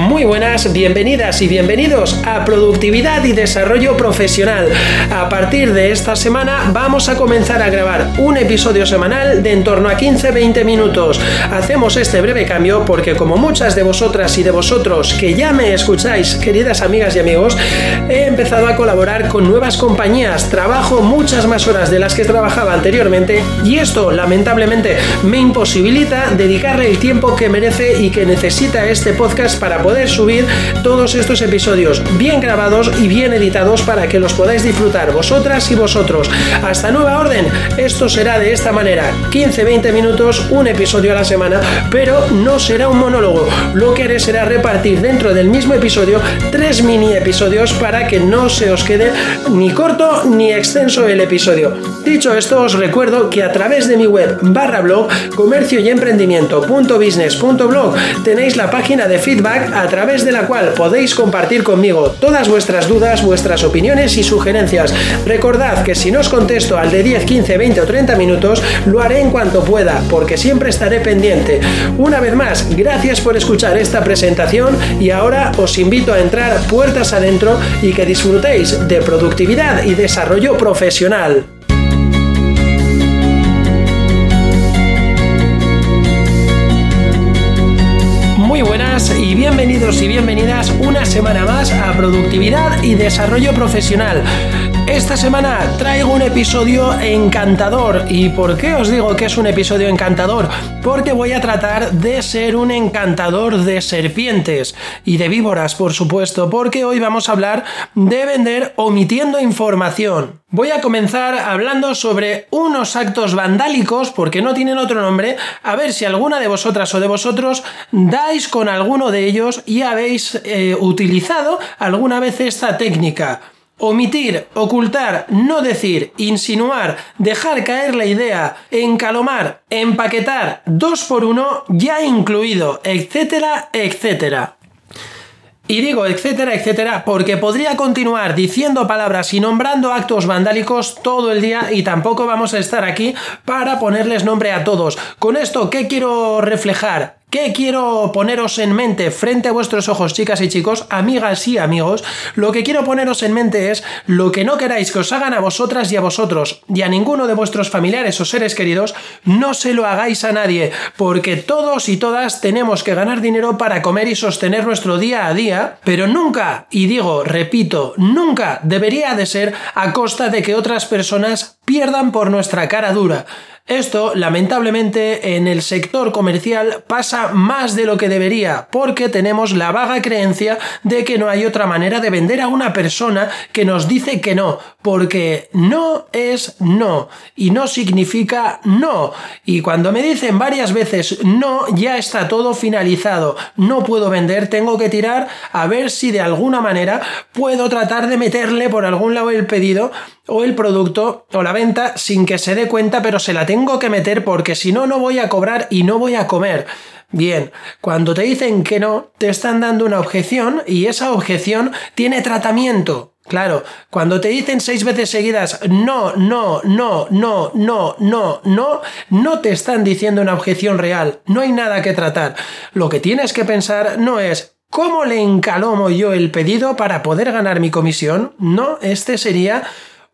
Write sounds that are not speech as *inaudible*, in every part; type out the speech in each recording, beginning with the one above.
Muy buenas, bienvenidas y bienvenidos a Productividad y Desarrollo Profesional. A partir de esta semana vamos a comenzar a grabar un episodio semanal de en torno a 15-20 minutos. Hacemos este breve cambio porque como muchas de vosotras y de vosotros que ya me escucháis, queridas amigas y amigos, he empezado a colaborar con nuevas compañías, trabajo muchas más horas de las que trabajaba anteriormente y esto lamentablemente me imposibilita dedicarle el tiempo que merece y que necesita este podcast para poder subir todos estos episodios bien grabados y bien editados para que los podáis disfrutar vosotras y vosotros. Hasta nueva orden, esto será de esta manera, 15-20 minutos, un episodio a la semana, pero no será un monólogo. Lo que haré será repartir dentro del mismo episodio tres mini episodios para que no se os quede ni corto ni extenso el episodio. Dicho esto, os recuerdo que a través de mi web barra blog comercio y emprendimiento.business.blog tenéis la página de feedback a través de la cual podéis compartir conmigo todas vuestras dudas, vuestras opiniones y sugerencias. Recordad que si no os contesto al de 10, 15, 20 o 30 minutos, lo haré en cuanto pueda, porque siempre estaré pendiente. Una vez más, gracias por escuchar esta presentación y ahora os invito a entrar puertas adentro y que disfrutéis de productividad y desarrollo profesional. Y bienvenidos y bienvenidas una semana más a Productividad y Desarrollo Profesional. Esta semana traigo un episodio encantador. ¿Y por qué os digo que es un episodio encantador? Porque voy a tratar de ser un encantador de serpientes y de víboras, por supuesto, porque hoy vamos a hablar de vender omitiendo información. Voy a comenzar hablando sobre unos actos vandálicos, porque no tienen otro nombre, a ver si alguna de vosotras o de vosotros dais con alguno de ellos y habéis eh, utilizado alguna vez esta técnica. Omitir, ocultar, no decir, insinuar, dejar caer la idea, encalomar, empaquetar, dos por uno, ya incluido, etcétera, etcétera. Y digo etcétera, etcétera, porque podría continuar diciendo palabras y nombrando actos vandálicos todo el día y tampoco vamos a estar aquí para ponerles nombre a todos. Con esto, ¿qué quiero reflejar? ¿Qué quiero poneros en mente frente a vuestros ojos, chicas y chicos, amigas y amigos? Lo que quiero poneros en mente es lo que no queráis que os hagan a vosotras y a vosotros y a ninguno de vuestros familiares o seres queridos, no se lo hagáis a nadie, porque todos y todas tenemos que ganar dinero para comer y sostener nuestro día a día, pero nunca, y digo, repito, nunca debería de ser a costa de que otras personas pierdan por nuestra cara dura. Esto, lamentablemente, en el sector comercial pasa más de lo que debería, porque tenemos la vaga creencia de que no hay otra manera de vender a una persona que nos dice que no, porque no es no, y no significa no. Y cuando me dicen varias veces no, ya está todo finalizado, no puedo vender, tengo que tirar a ver si de alguna manera puedo tratar de meterle por algún lado el pedido o el producto o la venta sin que se dé cuenta, pero se la tengo que meter porque si no, no voy a cobrar y no voy a comer. Bien, cuando te dicen que no, te están dando una objeción y esa objeción tiene tratamiento. Claro, cuando te dicen seis veces seguidas no, no, no, no, no, no, no, no te están diciendo una objeción real, no hay nada que tratar. Lo que tienes que pensar no es ¿cómo le encalomo yo el pedido para poder ganar mi comisión? No, este sería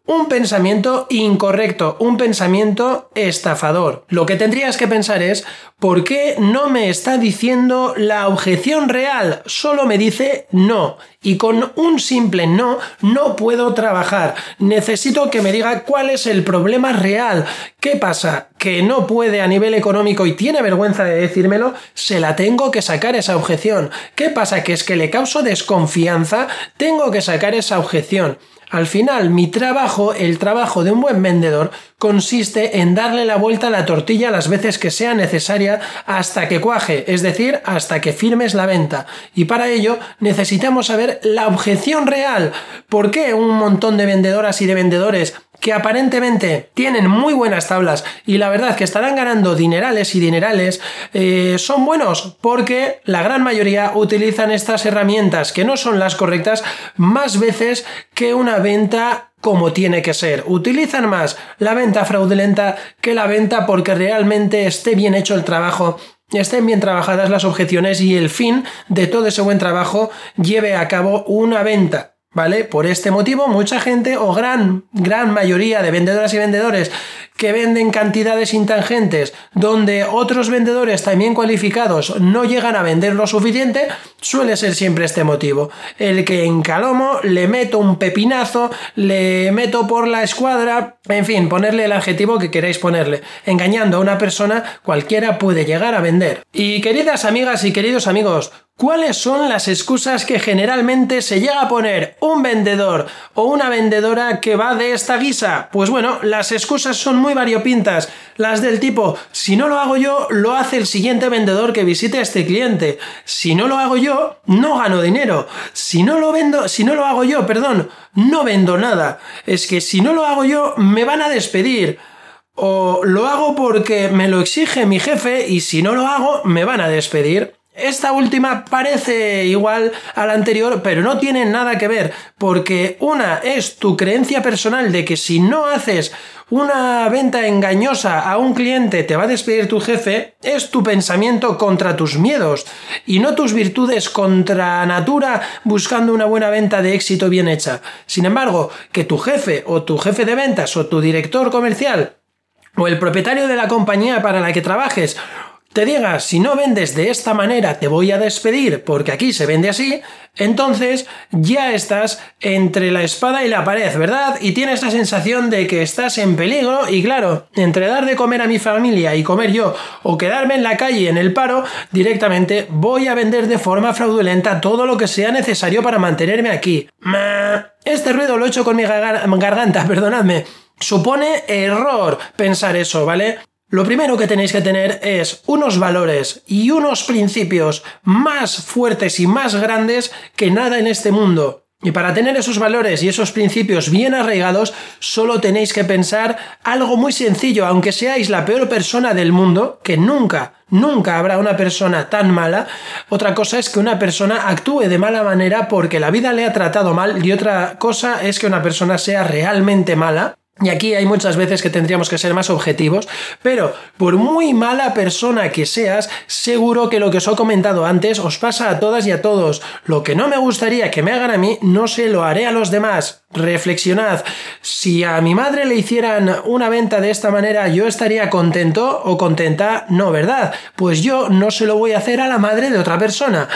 un pensamiento incorrecto, un pensamiento estafador. Lo que tendrías que pensar es, ¿por qué no me está diciendo la objeción real? Solo me dice no. Y con un simple no, no puedo trabajar. Necesito que me diga cuál es el problema real. ¿Qué pasa? Que no puede a nivel económico y tiene vergüenza de decírmelo, se la tengo que sacar esa objeción. ¿Qué pasa? Que es que le causo desconfianza, tengo que sacar esa objeción. Al final, mi trabajo, el trabajo de un buen vendedor, consiste en darle la vuelta a la tortilla las veces que sea necesaria hasta que cuaje, es decir, hasta que firmes la venta. Y para ello necesitamos saber la objeción real. ¿Por qué un montón de vendedoras y de vendedores que aparentemente tienen muy buenas tablas y la verdad que estarán ganando dinerales y dinerales, eh, son buenos porque la gran mayoría utilizan estas herramientas que no son las correctas más veces que una venta como tiene que ser. Utilizan más la venta fraudulenta que la venta porque realmente esté bien hecho el trabajo estén bien trabajadas las objeciones y el fin de todo ese buen trabajo lleve a cabo una venta. ¿Vale? Por este motivo, mucha gente o gran, gran mayoría de vendedoras y vendedores que venden cantidades intangentes, donde otros vendedores también cualificados no llegan a vender lo suficiente, suele ser siempre este motivo. El que en Calomo le meto un pepinazo, le meto por la escuadra, en fin, ponerle el adjetivo que queráis ponerle. Engañando a una persona, cualquiera puede llegar a vender. Y queridas amigas y queridos amigos, ¿Cuáles son las excusas que generalmente se llega a poner un vendedor o una vendedora que va de esta guisa? Pues bueno, las excusas son muy variopintas. Las del tipo, si no lo hago yo, lo hace el siguiente vendedor que visite a este cliente. Si no lo hago yo, no gano dinero. Si no lo vendo, si no lo hago yo, perdón, no vendo nada. Es que si no lo hago yo, me van a despedir. O lo hago porque me lo exige mi jefe y si no lo hago, me van a despedir. Esta última parece igual a la anterior, pero no tiene nada que ver, porque una es tu creencia personal de que si no haces una venta engañosa a un cliente te va a despedir tu jefe, es tu pensamiento contra tus miedos y no tus virtudes contra natura buscando una buena venta de éxito bien hecha. Sin embargo, que tu jefe o tu jefe de ventas o tu director comercial o el propietario de la compañía para la que trabajes te digas, si no vendes de esta manera te voy a despedir porque aquí se vende así, entonces ya estás entre la espada y la pared, ¿verdad? Y tienes la sensación de que estás en peligro y claro, entre dar de comer a mi familia y comer yo o quedarme en la calle en el paro, directamente voy a vender de forma fraudulenta todo lo que sea necesario para mantenerme aquí. Este ruido lo he hecho con mi garganta, *laughs* perdonadme. Supone error pensar eso, ¿vale? Lo primero que tenéis que tener es unos valores y unos principios más fuertes y más grandes que nada en este mundo. Y para tener esos valores y esos principios bien arraigados, solo tenéis que pensar algo muy sencillo, aunque seáis la peor persona del mundo, que nunca, nunca habrá una persona tan mala. Otra cosa es que una persona actúe de mala manera porque la vida le ha tratado mal y otra cosa es que una persona sea realmente mala y aquí hay muchas veces que tendríamos que ser más objetivos, pero por muy mala persona que seas, seguro que lo que os he comentado antes os pasa a todas y a todos. Lo que no me gustaría que me hagan a mí, no se lo haré a los demás. Reflexionad, si a mi madre le hicieran una venta de esta manera, yo estaría contento o contenta, no, ¿verdad? Pues yo no se lo voy a hacer a la madre de otra persona.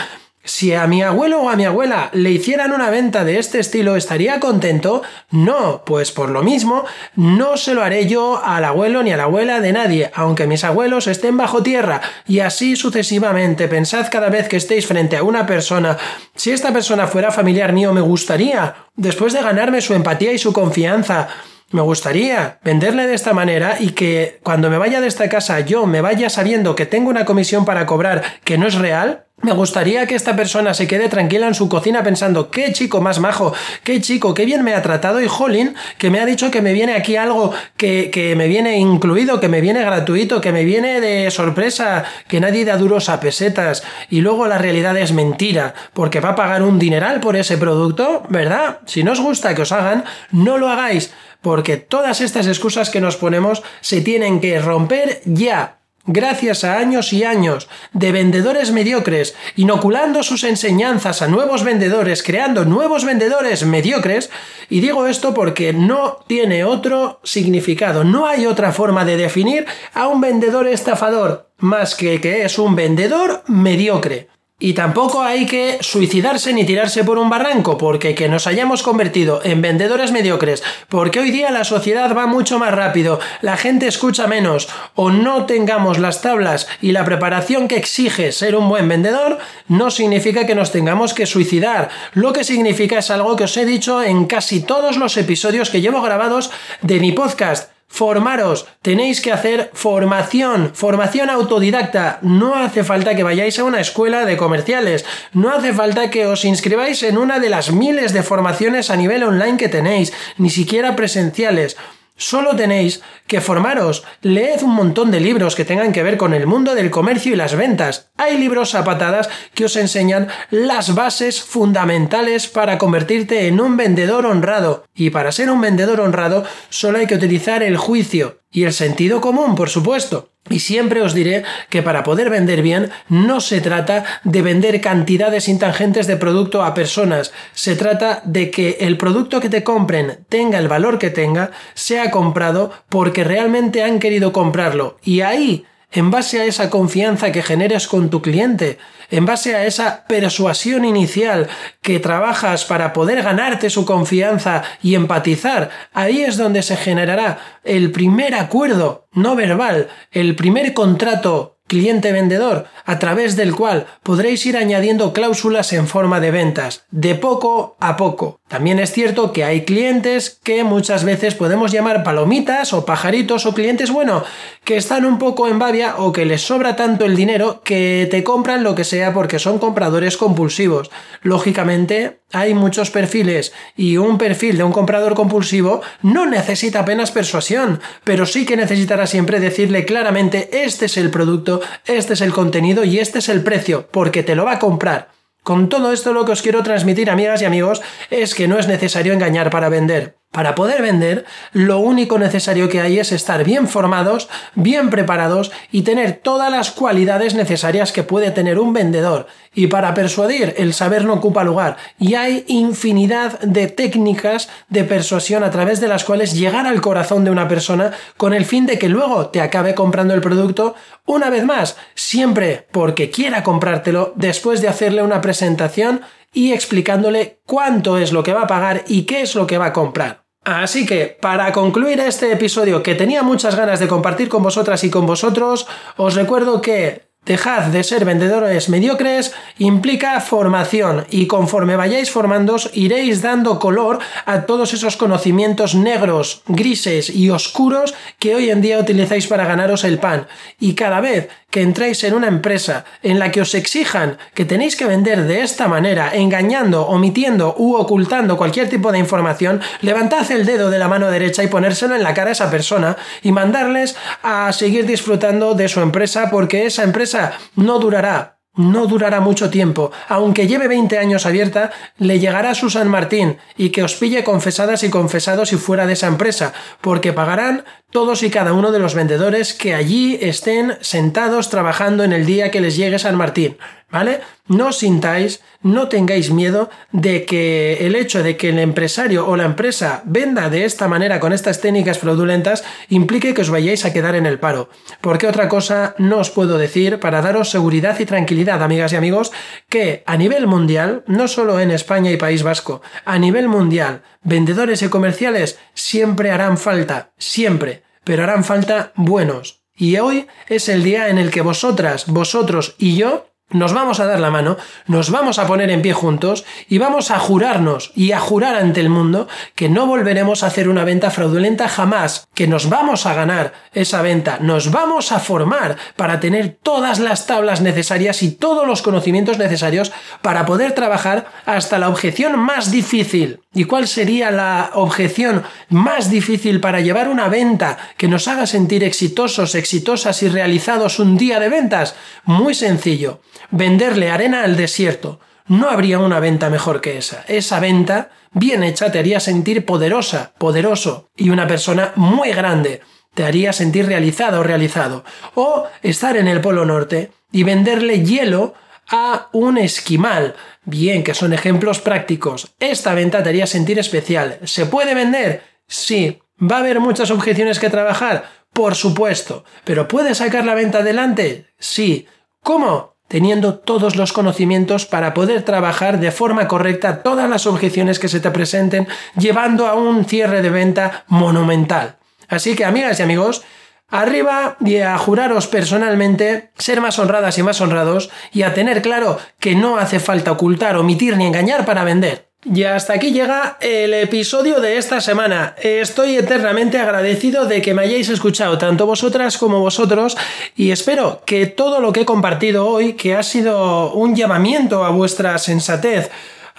Si a mi abuelo o a mi abuela le hicieran una venta de este estilo, ¿estaría contento? No, pues por lo mismo, no se lo haré yo al abuelo ni a la abuela de nadie, aunque mis abuelos estén bajo tierra, y así sucesivamente. Pensad cada vez que estéis frente a una persona, si esta persona fuera familiar mío, me gustaría, después de ganarme su empatía y su confianza, me gustaría venderle de esta manera y que cuando me vaya de esta casa yo me vaya sabiendo que tengo una comisión para cobrar que no es real. Me gustaría que esta persona se quede tranquila en su cocina pensando, qué chico más majo, qué chico, qué bien me ha tratado y Jolín, que me ha dicho que me viene aquí algo que, que me viene incluido, que me viene gratuito, que me viene de sorpresa, que nadie da duros a pesetas y luego la realidad es mentira, porque va a pagar un dineral por ese producto, ¿verdad? Si no os gusta que os hagan, no lo hagáis porque todas estas excusas que nos ponemos se tienen que romper ya. Gracias a años y años de vendedores mediocres inoculando sus enseñanzas a nuevos vendedores, creando nuevos vendedores mediocres, y digo esto porque no tiene otro significado, no hay otra forma de definir a un vendedor estafador más que que es un vendedor mediocre. Y tampoco hay que suicidarse ni tirarse por un barranco, porque que nos hayamos convertido en vendedores mediocres, porque hoy día la sociedad va mucho más rápido, la gente escucha menos, o no tengamos las tablas y la preparación que exige ser un buen vendedor, no significa que nos tengamos que suicidar. Lo que significa es algo que os he dicho en casi todos los episodios que llevo grabados de mi podcast Formaros, tenéis que hacer formación, formación autodidacta. No hace falta que vayáis a una escuela de comerciales, no hace falta que os inscribáis en una de las miles de formaciones a nivel online que tenéis, ni siquiera presenciales. Solo tenéis que formaros. Leed un montón de libros que tengan que ver con el mundo del comercio y las ventas. Hay libros a patadas que os enseñan las bases fundamentales para convertirte en un vendedor honrado. Y para ser un vendedor honrado solo hay que utilizar el juicio. Y el sentido común, por supuesto. Y siempre os diré que para poder vender bien no se trata de vender cantidades intangentes de producto a personas, se trata de que el producto que te compren tenga el valor que tenga, sea comprado porque realmente han querido comprarlo. Y ahí en base a esa confianza que generes con tu cliente, en base a esa persuasión inicial que trabajas para poder ganarte su confianza y empatizar, ahí es donde se generará el primer acuerdo no verbal, el primer contrato cliente-vendedor, a través del cual podréis ir añadiendo cláusulas en forma de ventas, de poco a poco. También es cierto que hay clientes que muchas veces podemos llamar palomitas o pajaritos o clientes, bueno, que están un poco en babia o que les sobra tanto el dinero que te compran lo que sea porque son compradores compulsivos. Lógicamente, hay muchos perfiles y un perfil de un comprador compulsivo no necesita apenas persuasión, pero sí que necesitará siempre decirle claramente este es el producto, este es el contenido y este es el precio, porque te lo va a comprar. Con todo esto lo que os quiero transmitir, amigas y amigos, es que no es necesario engañar para vender. Para poder vender, lo único necesario que hay es estar bien formados, bien preparados y tener todas las cualidades necesarias que puede tener un vendedor. Y para persuadir, el saber no ocupa lugar. Y hay infinidad de técnicas de persuasión a través de las cuales llegar al corazón de una persona con el fin de que luego te acabe comprando el producto una vez más, siempre porque quiera comprártelo después de hacerle una presentación y explicándole cuánto es lo que va a pagar y qué es lo que va a comprar. Así que, para concluir este episodio que tenía muchas ganas de compartir con vosotras y con vosotros, os recuerdo que Dejad de ser vendedores mediocres implica formación y conforme vayáis formándos iréis dando color a todos esos conocimientos negros, grises y oscuros que hoy en día utilizáis para ganaros el pan. Y cada vez que entréis en una empresa en la que os exijan que tenéis que vender de esta manera, engañando, omitiendo u ocultando cualquier tipo de información, levantad el dedo de la mano derecha y ponérselo en la cara a esa persona y mandarles a seguir disfrutando de su empresa porque esa empresa no durará, no durará mucho tiempo. Aunque lleve 20 años abierta, le llegará su San Martín y que os pille confesadas y confesados y fuera de esa empresa, porque pagarán todos y cada uno de los vendedores que allí estén sentados trabajando en el día que les llegue San Martín. ¿Vale? No sintáis, no tengáis miedo de que el hecho de que el empresario o la empresa venda de esta manera con estas técnicas fraudulentas implique que os vayáis a quedar en el paro. Porque otra cosa no os puedo decir para daros seguridad y tranquilidad, amigas y amigos, que a nivel mundial, no solo en España y País Vasco, a nivel mundial, vendedores y comerciales siempre harán falta, siempre, pero harán falta buenos. Y hoy es el día en el que vosotras, vosotros y yo nos vamos a dar la mano, nos vamos a poner en pie juntos y vamos a jurarnos y a jurar ante el mundo que no volveremos a hacer una venta fraudulenta jamás, que nos vamos a ganar esa venta, nos vamos a formar para tener todas las tablas necesarias y todos los conocimientos necesarios para poder trabajar hasta la objeción más difícil. ¿Y cuál sería la objeción más difícil para llevar una venta que nos haga sentir exitosos, exitosas y realizados un día de ventas? Muy sencillo venderle arena al desierto. No habría una venta mejor que esa. Esa venta, bien hecha, te haría sentir poderosa, poderoso y una persona muy grande. Te haría sentir realizado o realizado. O estar en el Polo Norte y venderle hielo a un esquimal. Bien, que son ejemplos prácticos. Esta venta te haría sentir especial. ¿Se puede vender? Sí. ¿Va a haber muchas objeciones que trabajar? Por supuesto. ¿Pero puede sacar la venta adelante? Sí. ¿Cómo? Teniendo todos los conocimientos para poder trabajar de forma correcta todas las objeciones que se te presenten, llevando a un cierre de venta monumental. Así que, amigas y amigos, arriba y a juraros personalmente ser más honradas y más honrados y a tener claro que no hace falta ocultar, omitir ni engañar para vender. Y hasta aquí llega el episodio de esta semana. Estoy eternamente agradecido de que me hayáis escuchado, tanto vosotras como vosotros, y espero que todo lo que he compartido hoy, que ha sido un llamamiento a vuestra sensatez,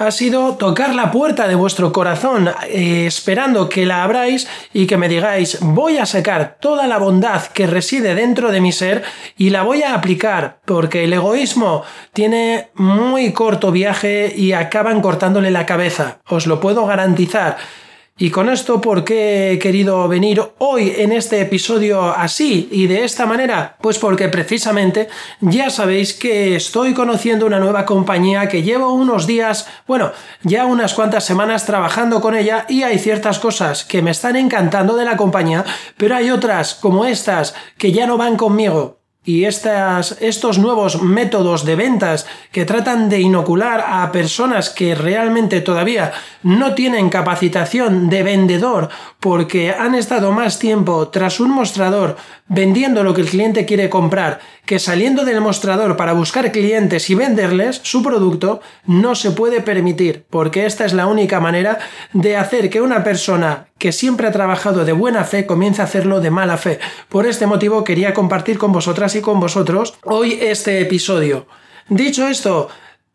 ha sido tocar la puerta de vuestro corazón, eh, esperando que la abráis y que me digáis, voy a sacar toda la bondad que reside dentro de mi ser y la voy a aplicar, porque el egoísmo tiene muy corto viaje y acaban cortándole la cabeza, os lo puedo garantizar. Y con esto, ¿por qué he querido venir hoy en este episodio así y de esta manera? Pues porque precisamente ya sabéis que estoy conociendo una nueva compañía que llevo unos días, bueno, ya unas cuantas semanas trabajando con ella y hay ciertas cosas que me están encantando de la compañía, pero hay otras como estas que ya no van conmigo y estas, estos nuevos métodos de ventas que tratan de inocular a personas que realmente todavía no tienen capacitación de vendedor porque han estado más tiempo tras un mostrador vendiendo lo que el cliente quiere comprar que saliendo del mostrador para buscar clientes y venderles su producto no se puede permitir porque esta es la única manera de hacer que una persona que siempre ha trabajado de buena fe comience a hacerlo de mala fe. Por este motivo quería compartir con vosotras y con vosotros hoy este episodio. Dicho esto,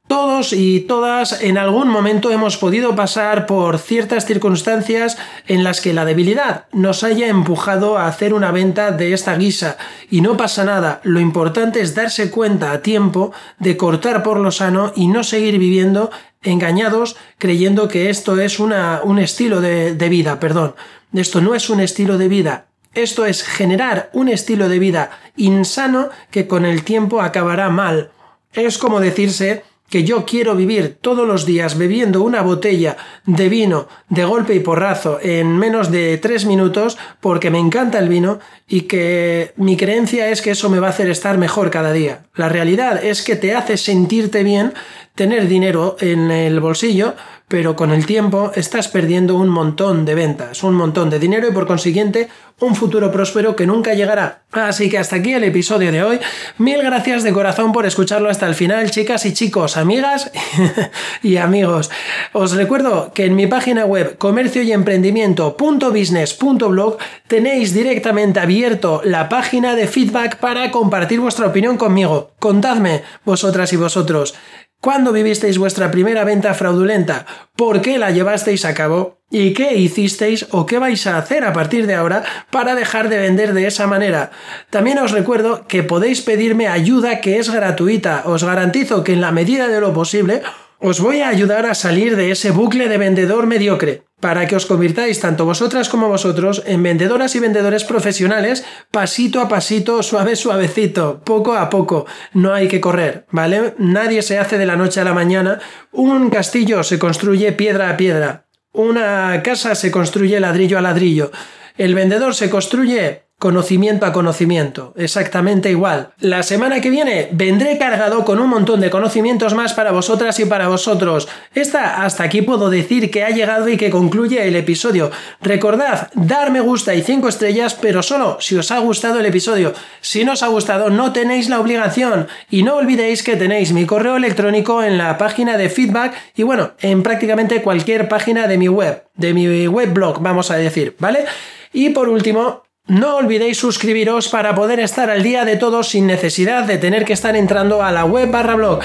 todos y todas en algún momento hemos podido pasar por ciertas circunstancias en las que la debilidad nos haya empujado a hacer una venta de esta guisa. Y no pasa nada, lo importante es darse cuenta a tiempo de cortar por lo sano y no seguir viviendo engañados creyendo que esto es una, un estilo de, de vida, perdón, esto no es un estilo de vida, esto es generar un estilo de vida insano que con el tiempo acabará mal. Es como decirse que yo quiero vivir todos los días bebiendo una botella de vino de golpe y porrazo en menos de tres minutos porque me encanta el vino y que mi creencia es que eso me va a hacer estar mejor cada día. La realidad es que te hace sentirte bien tener dinero en el bolsillo, pero con el tiempo estás perdiendo un montón de ventas, un montón de dinero y por consiguiente un futuro próspero que nunca llegará. Así que hasta aquí el episodio de hoy. Mil gracias de corazón por escucharlo hasta el final, chicas y chicos, amigas *laughs* y amigos. Os recuerdo que en mi página web comercio y emprendimiento.business.blog tenéis directamente abierto la página de feedback para compartir vuestra opinión conmigo. Contadme, vosotras y vosotros, ¿Cuándo vivisteis vuestra primera venta fraudulenta? ¿Por qué la llevasteis a cabo? ¿Y qué hicisteis o qué vais a hacer a partir de ahora para dejar de vender de esa manera? También os recuerdo que podéis pedirme ayuda que es gratuita. Os garantizo que en la medida de lo posible os voy a ayudar a salir de ese bucle de vendedor mediocre, para que os convirtáis tanto vosotras como vosotros en vendedoras y vendedores profesionales pasito a pasito, suave suavecito, poco a poco. No hay que correr, ¿vale? Nadie se hace de la noche a la mañana. Un castillo se construye piedra a piedra. Una casa se construye ladrillo a ladrillo. El vendedor se construye conocimiento a conocimiento, exactamente igual. La semana que viene vendré cargado con un montón de conocimientos más para vosotras y para vosotros. Esta hasta aquí puedo decir que ha llegado y que concluye el episodio. Recordad, dar me gusta y 5 estrellas, pero solo si os ha gustado el episodio. Si no os ha gustado, no tenéis la obligación. Y no olvidéis que tenéis mi correo electrónico en la página de feedback y bueno, en prácticamente cualquier página de mi web, de mi web blog, vamos a decir, ¿vale? Y por último, no olvidéis suscribiros para poder estar al día de todo sin necesidad de tener que estar entrando a la web barra blog,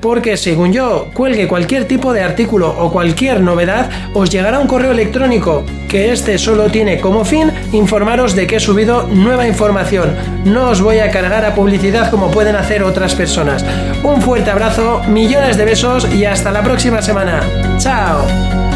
porque según yo cuelgue cualquier tipo de artículo o cualquier novedad, os llegará un correo electrónico, que este solo tiene como fin informaros de que he subido nueva información. No os voy a cargar a publicidad como pueden hacer otras personas. Un fuerte abrazo, millones de besos y hasta la próxima semana. ¡Chao!